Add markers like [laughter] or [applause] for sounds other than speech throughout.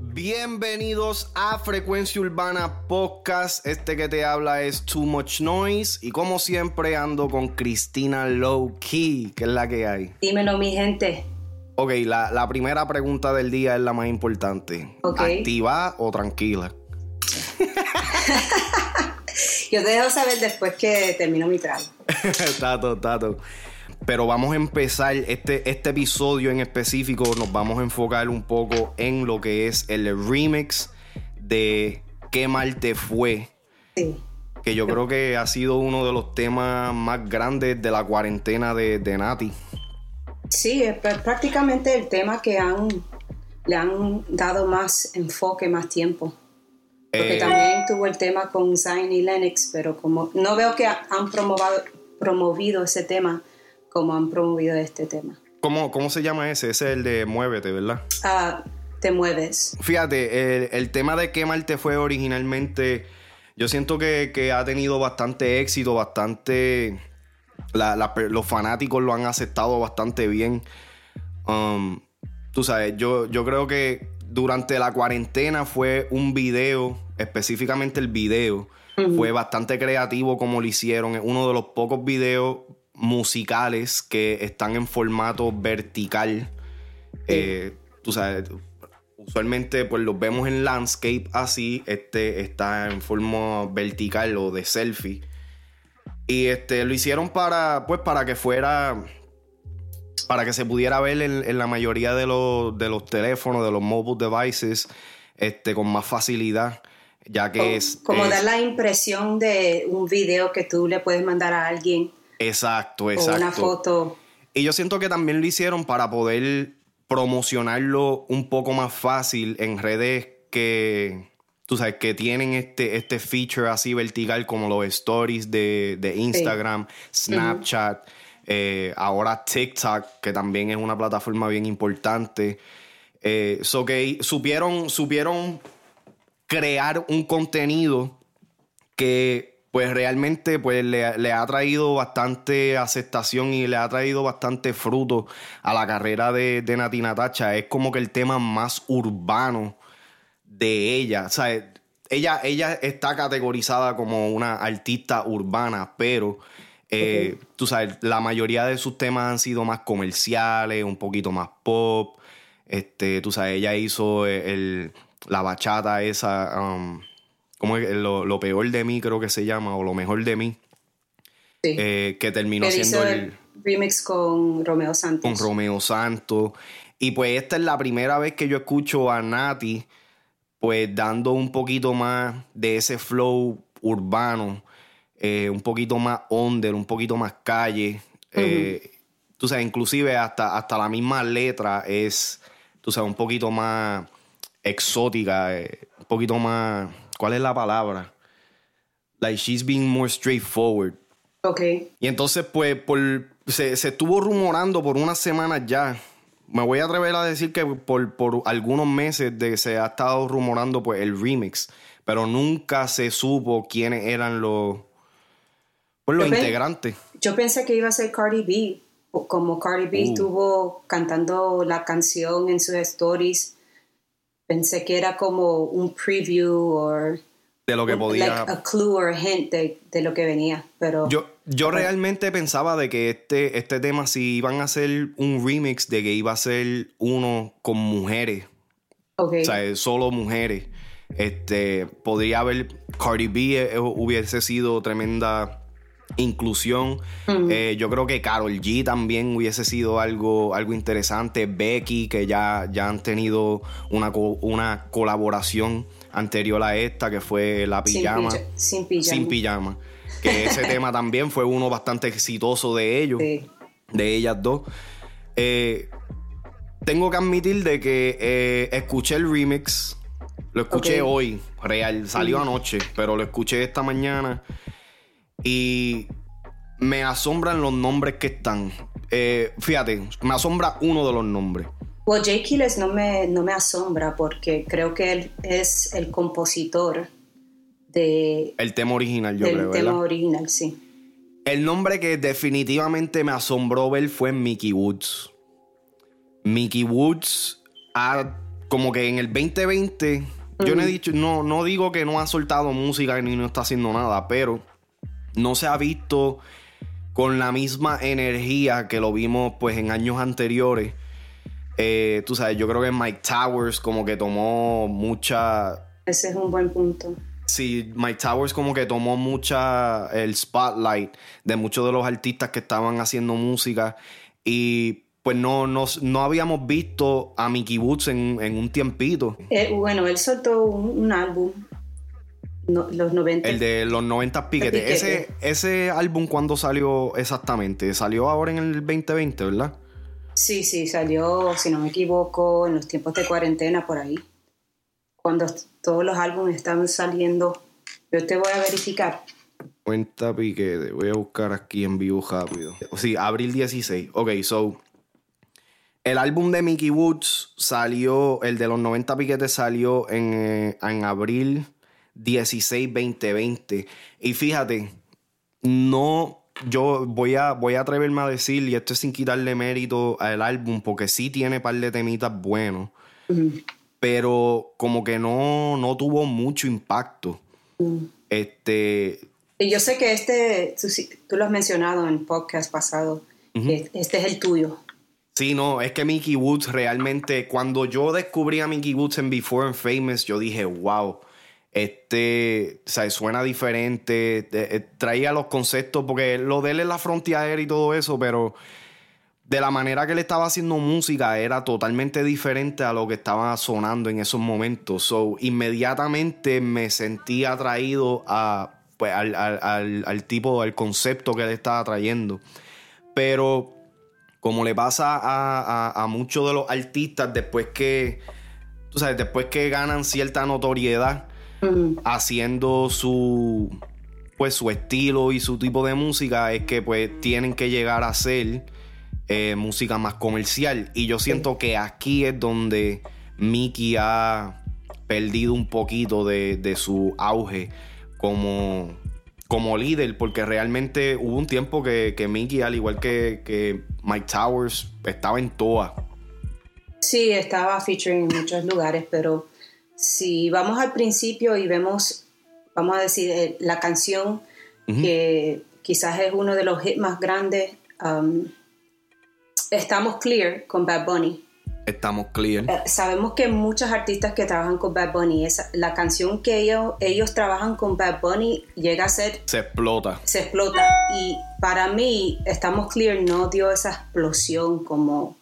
Bienvenidos a Frecuencia Urbana Podcast. Este que te habla es Too Much Noise. Y como siempre ando con Cristina Low Key, que es la que hay. Dímelo, mi gente. Ok, la, la primera pregunta del día es la más importante. Ok. ¿Activa o tranquila? [laughs] Yo te dejo saber después que termino mi trago. [laughs] tato, tato. Pero vamos a empezar este, este episodio en específico. Nos vamos a enfocar un poco en lo que es el remix de Qué mal te fue. Sí. Que yo creo que ha sido uno de los temas más grandes de la cuarentena de, de Nati. Sí, es pr- prácticamente el tema que han, le han dado más enfoque, más tiempo. Porque Eh, también tuvo el tema con Zion y Lennox, pero como no veo que ha- han promovado, promovido ese tema como han promovido este tema. ¿cómo, ¿Cómo se llama ese? Ese es el de Muévete, ¿verdad? Ah, te mueves. Fíjate, el, el tema de Qué mal te fue originalmente, yo siento que, que ha tenido bastante éxito, bastante... la- los fanáticos lo han aceptado bastante bien. Um, tú sabes, yo, yo creo que durante la cuarentena fue un video, específicamente el video, fue bastante creativo como lo hicieron. Es uno de los pocos videos musicales que están en formato vertical. Eh, tú sabes, usualmente pues los vemos en landscape así, este está en forma vertical o de selfie. Y este lo hicieron para pues para que fuera para que se pudiera ver en, en la mayoría de los, de los teléfonos, de los mobile devices, este, con más facilidad, ya que Como, es... como es- dar la impresión de un video que tú le puedes mandar a alguien Exacto, o exacto. una foto. Y yo siento que también lo hicieron para poder promocionarlo un poco más fácil en redes que, tú sabes, que tienen este, este feature así vertical como los stories de, de Instagram, Snapchat, eh, ahora TikTok, que también es una plataforma bien importante. Eh, so que supieron, supieron crear un contenido que pues realmente pues le, le ha traído bastante aceptación y le ha traído bastante fruto a la carrera de, de Nati Natacha. Es como que el tema más urbano de ella. O sea, ella, ella está categorizada como una artista urbana, pero eh, tú sabes, la mayoría de sus temas han sido más comerciales, un poquito más pop. Este, tú sabes, ella hizo el, la bachata esa, um, ¿cómo es? Lo, lo peor de mí creo que se llama, o lo mejor de mí, Sí. eh, que terminó siendo hizo el, el remix con Romeo Santos. con Romeo Santos. Y pues esta es la primera vez que yo escucho a Nati, pues dando un poquito más de ese flow urbano, eh, un poquito más under, un poquito más calle. Eh, tú sabes, inclusive hasta, hasta la misma letra es, tú sabes, un poquito más exótica, un poquito más, ¿cuál es la palabra? Like she's being more straightforward. Ok. Y entonces, pues, por, se, se estuvo rumorando por unas semanas ya. Me voy a atrever a decir que por, por algunos meses de se ha estado rumorando pues, el remix. Pero nunca se supo quiénes eran los, pues, los Yo integrantes. Yo pensé que iba a ser Cardi B. Como Cardi B Uh. estuvo cantando la canción en sus stories, pensé que era como un preview o De lo que podía. like a clue or a hint de, de lo que venía. Pero Yo, yo realmente pensaba de que este, este tema, si iban a hacer un remix, de que iba a ser uno con mujeres. ok. O sea, solo mujeres. Este, podría haber Cardi B eh, hubiese sido tremenda inclusión. Eh, yo creo que Carol G también hubiese sido algo, algo interesante. Becky, que ya, ya han tenido una, co- una colaboración anterior a esta, que fue La sin, Pijama. pija- sin pijama. Sin Pijama. Que ese [laughs] tema también fue uno bastante exitoso de ellos Sí. de ellas dos. Eh, tengo que admitir de que eh, escuché el remix. Lo escuché hoy, real. Salió anoche, pero lo escuché esta mañana. Y me asombran los nombres que están. Eh, fíjate, me asombra uno de los nombres. Well, Jay Quiles no me, no me asombra porque creo que él es el compositor de, El tema original, yo del creo, tema ¿verdad? original, sí. El nombre que definitivamente me asombró ver fue Mickey Woods. Mickey Woods ha, como que en el 2020, yo no he dicho, no, no digo que no ha soltado música ni no está haciendo nada, pero no se ha visto con la misma energía que lo vimos pues en años anteriores. Eh, tú sabes, yo creo que Mike Towers como que tomó mucha... Ese es un buen punto. Sí, Mike Towers como que tomó mucha el spotlight de muchos de los artistas que estaban haciendo música y pues no, no, habíamos visto a Mickey Woods en, un tiempito. Eh, bueno, él soltó un, álbum, los 90. El de los 90 piquetes. Ese, ese álbum, ¿cuándo salió exactamente? Salió ahora en el 2020, ¿verdad? Sí, sí, salió, si no me equivoco, en los tiempos de cuarentena por ahí. Cuando todos los álbumes estaban saliendo. Yo te voy a verificar. Cuenta piquete. Voy a buscar aquí en vivo rápido. Sí, abril 16. Ok, so el álbum de Mickey Woods salió, el de los 90 piquetes salió en, eh, en abril 16, 2020. Y fíjate, no, yo voy a, voy a atreverme a decir, y esto es sin quitarle mérito al álbum, porque sí tiene un par de temitas buenos, pero como que no, no tuvo mucho impacto. Este. Y yo sé que este, tú, lo has mencionado en podcast pasado, este es el tuyo. Sí, no, es que Mickey Woods realmente, cuando yo descubrí a Mickey Woods en Before and Famous, yo dije, wow, este, o sea, suena diferente, eh, traía los conceptos, porque lo de él es la frontera y todo eso, pero de la manera que él estaba haciendo música era totalmente diferente a lo que estaba sonando en esos momentos. So, inmediatamente me sentí atraído a, pues, al, al, al tipo, al concepto que él estaba trayendo. Pero como le pasa a, muchos de los artistas después que, tú sabes, después que ganan cierta notoriedad haciendo su, pues, su estilo y su tipo de música, es que pues tienen que llegar a ser eh, música más comercial. Y yo siento que aquí es donde Mickey ha perdido un poquito de, de su auge como como líder, porque realmente hubo un tiempo que, que Mickey, al igual que, Mike Towers, estaba en toa. Sí, estaba featuring en muchos lugares, pero si vamos al principio y vemos, vamos a decir, eh, la canción que quizás es uno de los hits más grandes, um, Estamos Clear con Bad Bunny estamos clear. Eh, sabemos que muchos artistas que trabajan con Bad Bunny, esa, la canción que ellos, ellos trabajan con Bad Bunny llega a ser... Se explota. Se explota. Y para mí, Estamos Clear no dio esa explosión como,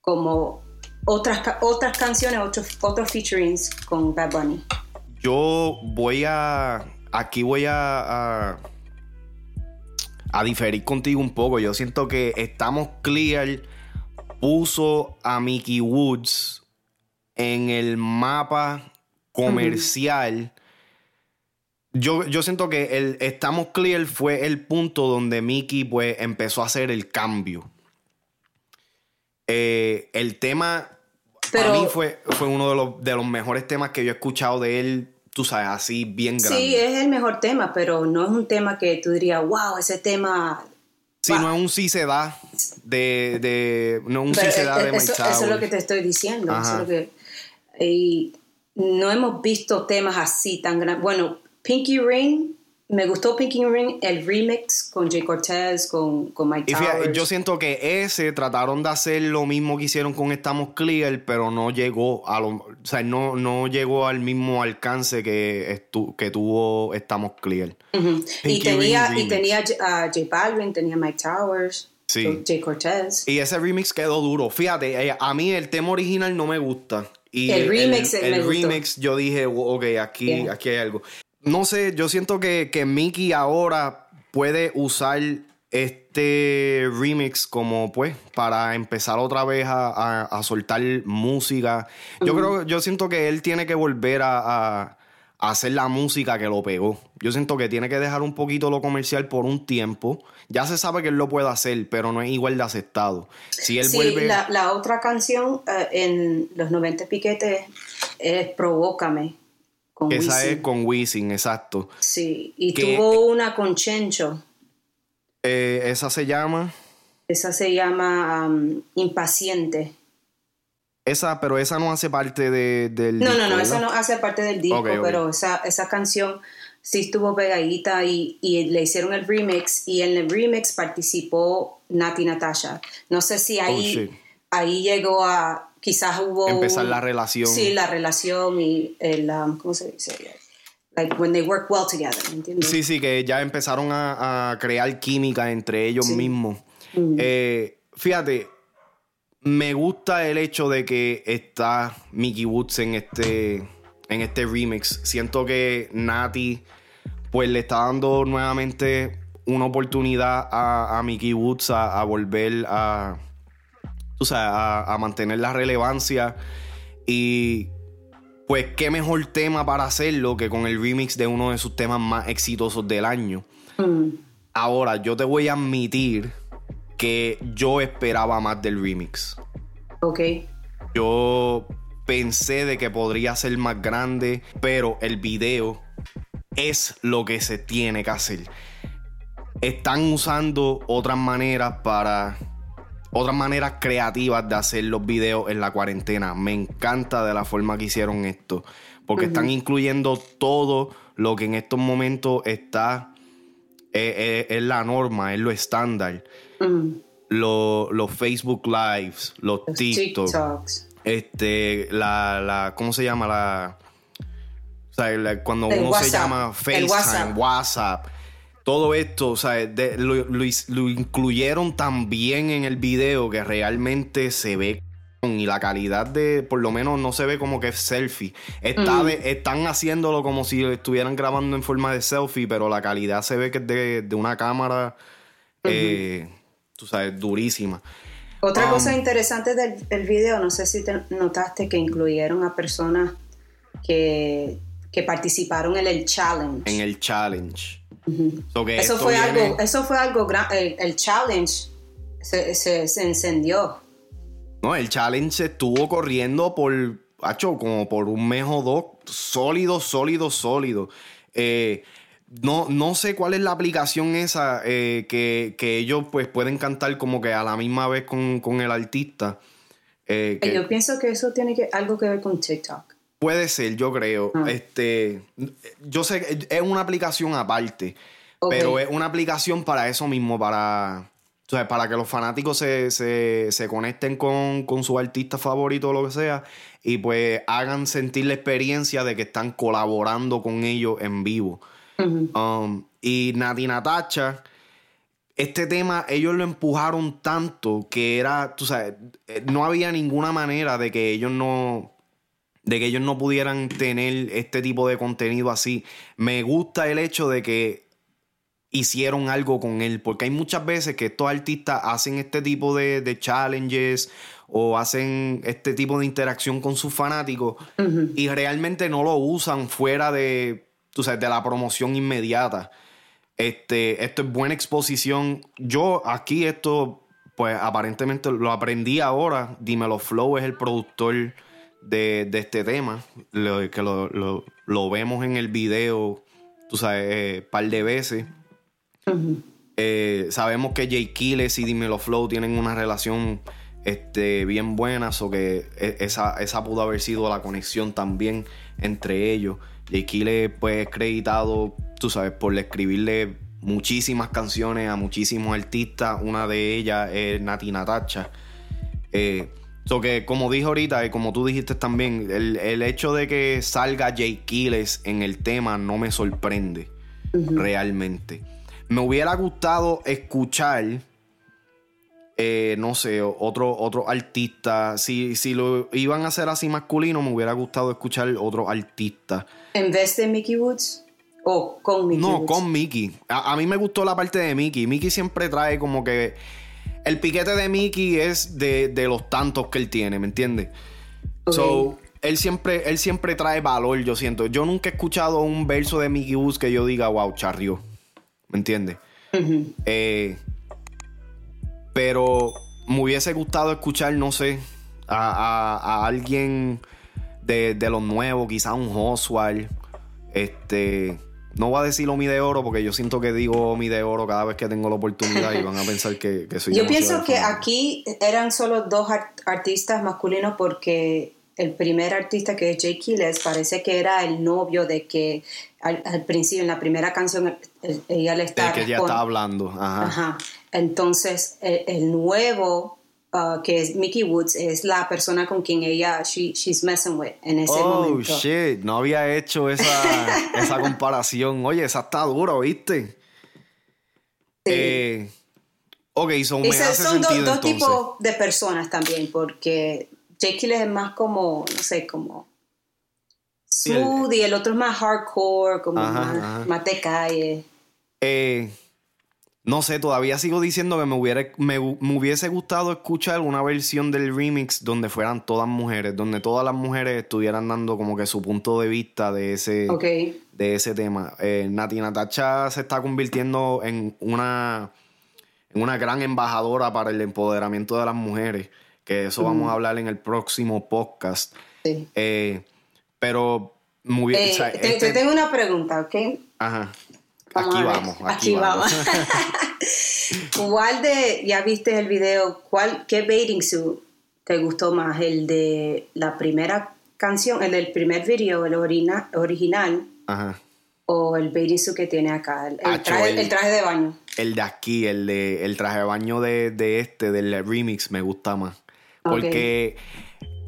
como otras, otras canciones, otros, otros featurings con Bad Bunny. Yo voy a... Aquí voy a, a, a diferir contigo un poco. Yo siento que Estamos Clear puso a Mickey Woods en el mapa comercial. yo, yo, siento que el Estamos Clear fue el punto donde Mickey pues, empezó a hacer el cambio. Eh, el tema para mí fue, fue uno de los, de los mejores temas que yo he escuchado de él tú sabes, así bien grande. Sí, es el mejor tema, pero no es un tema que tú dirías, wow, ese tema Sí, no es un sí se da de, de no un sí se da de eso, eso, es lo que te estoy diciendo. y no hemos visto temas así tan grandes. Bueno, Pinky Ring me gustó Pinky Ring, el remix con Jay Cortez, con, con Mike Towers. yo siento que ese trataron de hacer lo mismo que hicieron con Estamos Clear, pero no llegó a lo, o sea, no, no llegó al mismo alcance que, que tuvo Estamos Clear. y, tenía, y tenía a J Balvin, tenía Mike Towers. Sí. Jay Cortez. Y ese remix quedó duro. Fíjate, eh, a mí el tema original no me gusta. Y el remix, el, remix yo dije, ok, aquí, aquí hay algo no sé, yo siento que, que Mickey ahora puede usar este remix como pues para empezar otra vez a, soltar música. Yo creo, yo siento que él tiene que volver a, hacer la música que lo pegó. Yo siento que tiene que dejar un poquito lo comercial por un tiempo. Ya se sabe que él lo puede hacer, pero no es igual de aceptado. Si él sí, la, otra canción eh, en los 90 piquetes es Provócame esa es con Wisin, exacto. Sí, y tuvo una con Chencho. Eh, esa se llama. Esa se llama um, Impaciente. Esa, pero esa no hace parte de, del No, disco, no, no, ¿verdad? esa no hace parte del disco, pero esa, esa canción sí estuvo pegadita y, y le hicieron el remix y en el remix participó Nati Natasha. No sé si Oh, ahí, ahí llegó a, quizás hubo... Empezar un- la relación. Sí, la relación y el, um, ¿cómo se dice? Like when they work well together, ¿me entiendes? Sí, sí, que ya empezaron a, a crear química entre ellos Sí. mismos. Eh, fíjate, me gusta el hecho de que está Mickey Woods en este, en este remix. Siento que Nati pues le está dando nuevamente una oportunidad a, a Mickey Woods a, a volver a, tú sabes, a, a mantener la relevancia y pues qué mejor tema para hacerlo que con el remix de uno de sus temas más exitosos del año. Mm, Ahora, yo te voy a admitir que yo esperaba más del remix. ok. Yo pensé de que podría ser más grande, pero el video es lo que se tiene que hacer. Están usando otras maneras para otras maneras creativas de hacer los videos en la cuarentena. Me encanta de la forma que hicieron esto, porque están incluyendo todo lo que en estos momentos está eh, eh, es la norma, es lo estándar. Mm, Lo- los Facebook Lives, los los TikTok, TikToks. este, la, la, ¿cómo se llama? La, o sea, la- cuando El uno se llama FaceTime, WhatsApp. WhatsApp. Todo esto, o sea, de- lo, lo lo incluyeron tan bien en el video que realmente se ve y la calidad de, por lo menos no se ve como que es selfie. Está Mm. de- están haciéndolo como si lo estuvieran grabando en forma de selfie, pero la calidad se ve que es de, de una cámara, eh, tú sabes, durísima. Otra Um, cosa interesante del, del video, no sé si te notaste que incluyeron a personas que, que participaron en el challenge. en el challenge. So eso, fue viene- algo, eso fue algo gran- el, el challenge se, se- se encendió. No, el challenge estuvo corriendo por, hacho, como por un mes o dos, sólido, sólido, sólido. Eh, no, no sé cuál es la aplicación esa eh, que, que ellos pues pueden cantar como que a la misma vez con, con el artista. Eh, que- Yo pienso que eso tiene que, algo que ver con TikTok. Puede ser, yo creo. Ah. Este, yo sé que es una aplicación aparte, pero es una aplicación para eso mismo, para, o sea, para que los fanáticos se, se- se conecten con, con su artista favorito o lo que sea, y pues hagan sentir la experiencia de que están colaborando con ellos en vivo. Um, y Nati Natacha, este tema ellos lo empujaron tanto que era, tú sabes, eh, no había ninguna manera de que ellos no de que ellos no pudieran tener este tipo de contenido así. Me gusta el hecho de que hicieron algo con él, porque hay muchas veces que estos artistas hacen este tipo de, de challenges o hacen este tipo de interacción con sus fanáticos y realmente no lo usan fuera de, tú sabes, de la promoción inmediata. Este, esto es buena exposición. Yo aquí esto, pues aparentemente lo aprendí ahora. Dímelo Flow es el productor de, de este tema, lo- que lo, lo- lo vemos en el video, tú sabes, eh, par de veces. Eh, sabemos que Jay Kiles y Dímelo Flow tienen una relación este, bien buena, o que e- esa, esa pudo haber sido la conexión también entre ellos. Jay Kiles, pues, es creditado, tú sabes, por escribirle muchísimas canciones a muchísimos artistas. Una de ellas es Nati Natacha. Eh, so que, como dije ahorita, y como tú dijiste también, el, el hecho de que salga Jay Kiles en el tema no me sorprende realmente. Me hubiera gustado escuchar, eh, no sé, otro, otro artista. Si, si lo iban a hacer así masculino, me hubiera gustado escuchar otro artista. En vez de Mickey Woods o con Mickey No, Woods. con Mickey. A, a mí me gustó la parte de Mickey. Mickey siempre trae como que. El piquete de Mickey es de, de los tantos que él tiene, ¿me entiendes? So, él siempre, él siempre trae valor, yo siento. Yo nunca he escuchado un verso de Mickey Woods que yo diga, wow, charrió. ¿Me entiendes? Eh, pero me hubiese gustado escuchar, no sé, a, a- a alguien de, de los nuevos, quizás un Oswald, este, no voy a decir Omi de Oro porque yo siento que digo Omi de Oro cada vez que tengo la oportunidad y van a pensar que, que soy Yo pienso que aquí eran solo dos artistas masculinos porque el primer artista que es Jay Quiles parece que era el novio de que al, principio, en la primera canción, ella le estaba... que ella estaba hablando. Ajá. Entonces, el, nuevo, uh, que es Mickey Woods, es la persona con quien ella, she, she's messing with en ese oh, momento. Oh, shit, no había hecho esa, [laughs] esa comparación. Oye, esa está dura, ¿viste? Sí. Eh, ok, son, me hace son dos tipos de personas también, porque Jake es más como, no sé, como smooth y el otro es más hardcore, como más, de calle. Eh, no sé, todavía sigo diciendo que me, hubiera, me, hubiese gustado escuchar una versión del remix donde fueran todas mujeres, donde todas las mujeres estuvieran dando como que su punto de vista de ese, de ese tema. Eh, Nati Natacha se está convirtiendo en una, en una gran embajadora para el empoderamiento de las mujeres que eso vamos a hablar en el próximo podcast. Sí. Eh, pero muy bien. Eh, te, este tengo una pregunta, ¿ok? Ajá. Aquí vamos. Aquí, vamos. [laughs] ¿Cuál de, ya viste el video, cuál, qué bathing suit te gustó más? ¿El de la primera canción, el del primer video, el original? Ajá. ¿O el bathing suit que tiene acá? El, traje, el, traje, de baño. El de aquí, el, de, el traje de baño de, de este, del remix, me gusta más. Porque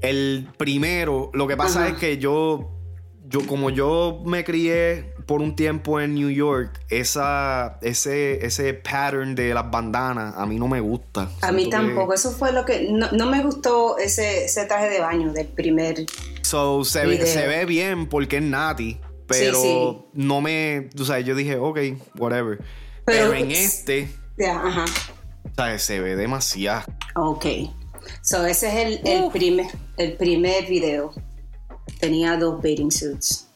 el primero, lo que pasa es que yo, yo, como yo me crié por un tiempo en New York, esa, ese, ese pattern de las bandanas a mí no me gusta. A mí tampoco, eso fue lo que, no, me gustó ese, ese, traje de baño del primer... So, se, ve, se ve bien porque es Nati, pero no me, o sea, yo dije, ok, whatever. Pero, en este... Ya, ajá. O sea, se ve demasiado. Ok. So, ese es el, primer, el primer video. Tenía dos bathing suits.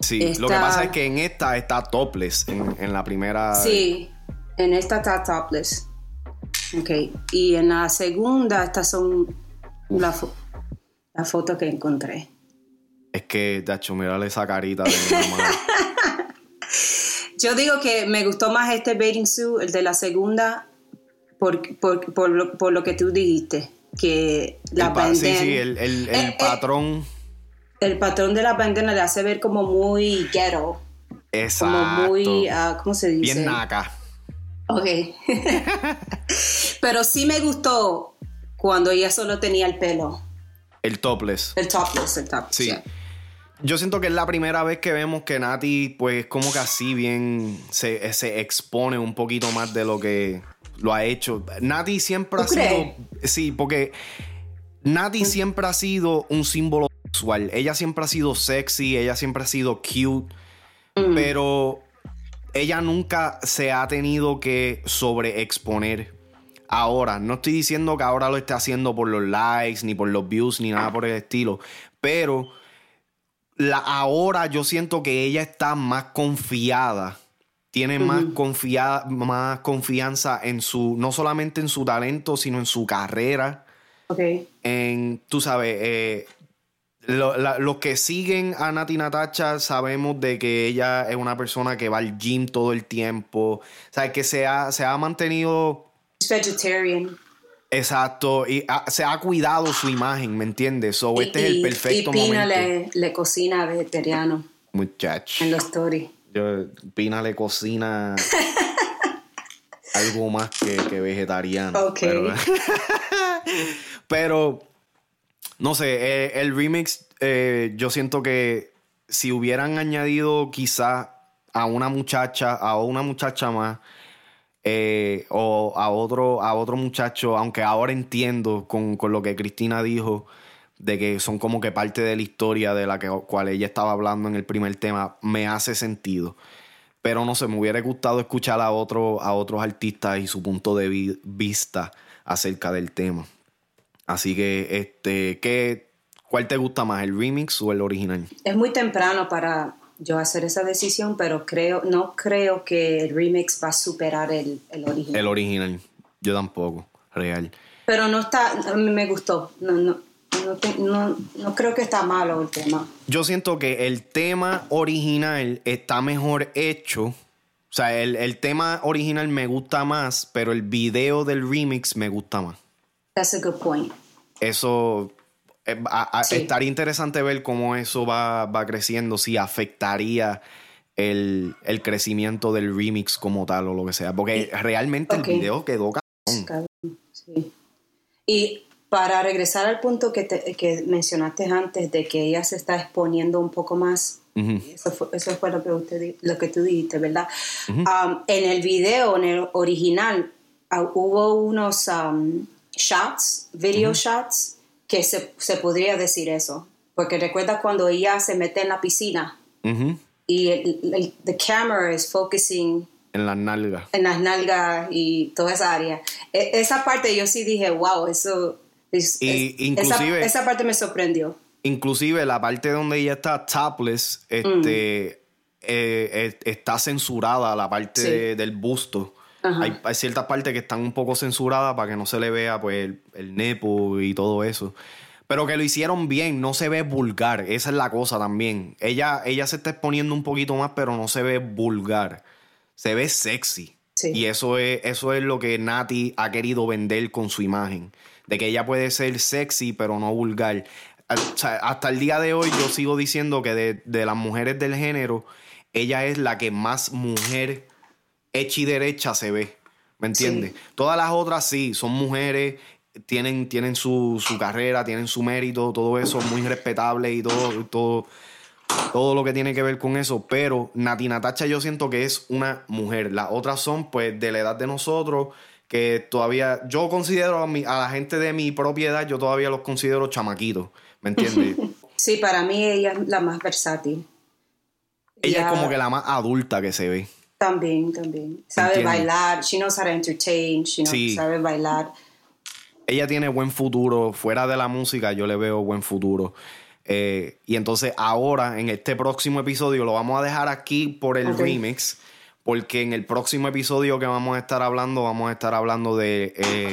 Sí, lo que pasa es que en esta está topless, en, la primera. Sí, en esta está topless. Ok, y en la segunda, estas son las la fotos que encontré. Es que, hecho mírale esa carita de mi mamá. [laughs] Yo digo que me gustó más este bathing suit, el de la segunda, por, por, lo, por lo que tú dijiste que la el Sí, sí, el, el, el eh, eh, el patrón de la bandana le hace ver como muy ghetto. Exacto. Como muy, uh, ¿cómo se dice? Bien naca. Ok. [laughs] Pero sí me gustó cuando ella solo tenía el pelo. El topless. El topless, el topless. Sí. Yo siento que es la primera vez que vemos que Nati, pues, como que así bien se, se expone un poquito más de lo que lo ha hecho. Nati siempre ha sido. Sí, porque Nati siempre ha sido un símbolo sexual. Ella siempre ha sido sexy, ella siempre ha sido cute, mm. pero ella nunca se ha tenido que sobreexponer. Ahora, no estoy diciendo que ahora lo esté haciendo por los likes, ni por los views, ni nada por el estilo, pero la, ahora yo siento que ella está más confiada tiene más, más confianza en su, no solamente en su talento, sino en su carrera. Ok. En, tú sabes, eh, los que siguen a Nati Natacha sabemos de que ella es una persona que va al gym todo el tiempo. O sea, que se ha, se ha mantenido... vegetarian. Exacto, y se ha cuidado su imagen, ¿me entiendes? So, este es el perfecto y Pina Le, le cocina vegetariano. Muchacho. En los stories. Pina le cocina [laughs] algo más que, vegetariano. Pero, [laughs] no sé, eh, el remix, eh, yo siento que si hubieran añadido quizá a una muchacha, a una muchacha más, eh, o a otro, a otro muchacho, aunque ahora entiendo con, con lo que Cristina dijo, de que son como que parte de la historia de la que, cual ella estaba hablando en el primer tema, me hace sentido. Pero no sé, me hubiera gustado escuchar a, otro, a otros artistas y su punto de vista acerca del tema. Así que, este, ¿qué, ¿cuál te gusta más, el remix o el original? Es muy temprano para yo hacer esa decisión, pero creo, no creo que el remix va a superar el, el original. El original, yo tampoco, real. Pero no está, me gustó, no, no, no, no, creo que está malo el tema. Yo siento que el tema original está mejor hecho. O sea, el, el tema original me gusta más, pero el video del remix me gusta más. That's a good point. Eso eh, estaría interesante ver cómo eso va, creciendo, si afectaría el, crecimiento del remix como tal o lo que sea. Porque realmente el video quedó cabrón. Sí. Y para regresar al punto que, que, mencionaste antes de que ella se está exponiendo un poco más, eso, fue, eso, fue, lo que, usted, lo que tú dijiste, ¿verdad? Um, en el video, en el original, uh, hubo unos um, shots, video shots, que se, se, podría decir eso. Porque recuerda cuando ella se mete en la piscina y el, the camera is focusing en las nalgas. En las nalgas y toda esa área. E, esa parte yo sí dije, wow, eso... inclusive, esa, parte me sorprendió. Inclusive la parte donde ella está topless, este, eh, está censurada, la parte del busto. Hay, ciertas partes que están un poco censuradas para que no se le vea pues el, nepo y todo eso. Pero que lo hicieron bien, no se ve vulgar. Esa es la cosa también. Ella, ella se está exponiendo un poquito más, pero no se ve vulgar. Se ve sexy. Y eso es, eso es lo que Nati ha querido vender con su imagen. De que ella puede ser sexy, pero no vulgar. hasta el día de hoy yo sigo diciendo que de, de las mujeres del género, ella es la que más mujer hecha y derecha se ve. ¿Me entiendes? Todas las otras sí, son mujeres, tienen, tienen su, carrera, tienen su mérito, todo eso muy respetable y todo, todo, todo lo que tiene que ver con eso. Pero Nati Natacha yo siento que es una mujer. Las otras son pues de la edad de nosotros, que todavía, yo considero a, a la gente de mi propiedad, yo todavía los considero chamaquitos. ¿Me entiendes? [laughs] sí, para mí ella es la más versátil. Ella es como que la más adulta que se ve. También, también. Sabe bailar, she knows how to entertain, she knows, sabe bailar. Ella tiene buen futuro, fuera de la música yo le veo buen futuro. Eh, y entonces ahora, en este próximo episodio, lo vamos a dejar aquí por el remix, porque en el próximo episodio que vamos a estar hablando, vamos a estar hablando de eh,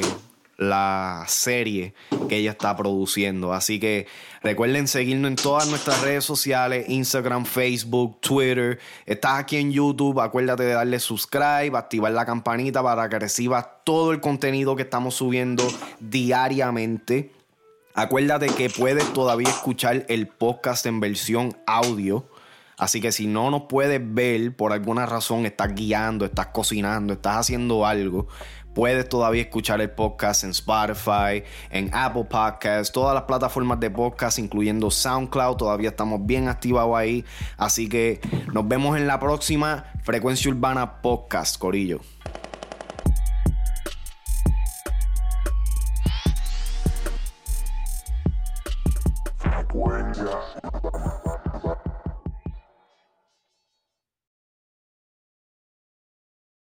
la serie que ella está produciendo. Así que recuerden seguirnos en todas nuestras redes sociales, Instagram, Facebook, Twitter. Estás aquí en YouTube, acuérdate de darle subscribe, activar la campanita para que recibas todo el contenido que estamos subiendo diariamente. Acuérdate que puedes todavía escuchar el podcast en versión audio. Así que si no nos puedes ver por alguna razón, estás guiando, estás cocinando, estás haciendo algo, Puedes todavía escuchar el podcast en Spotify, en Apple Podcasts, todas las plataformas de podcast, incluyendo SoundCloud. Todavía estamos bien activados ahí. Así que nos vemos en la próxima Frecuencia Urbana Podcast, Corillo.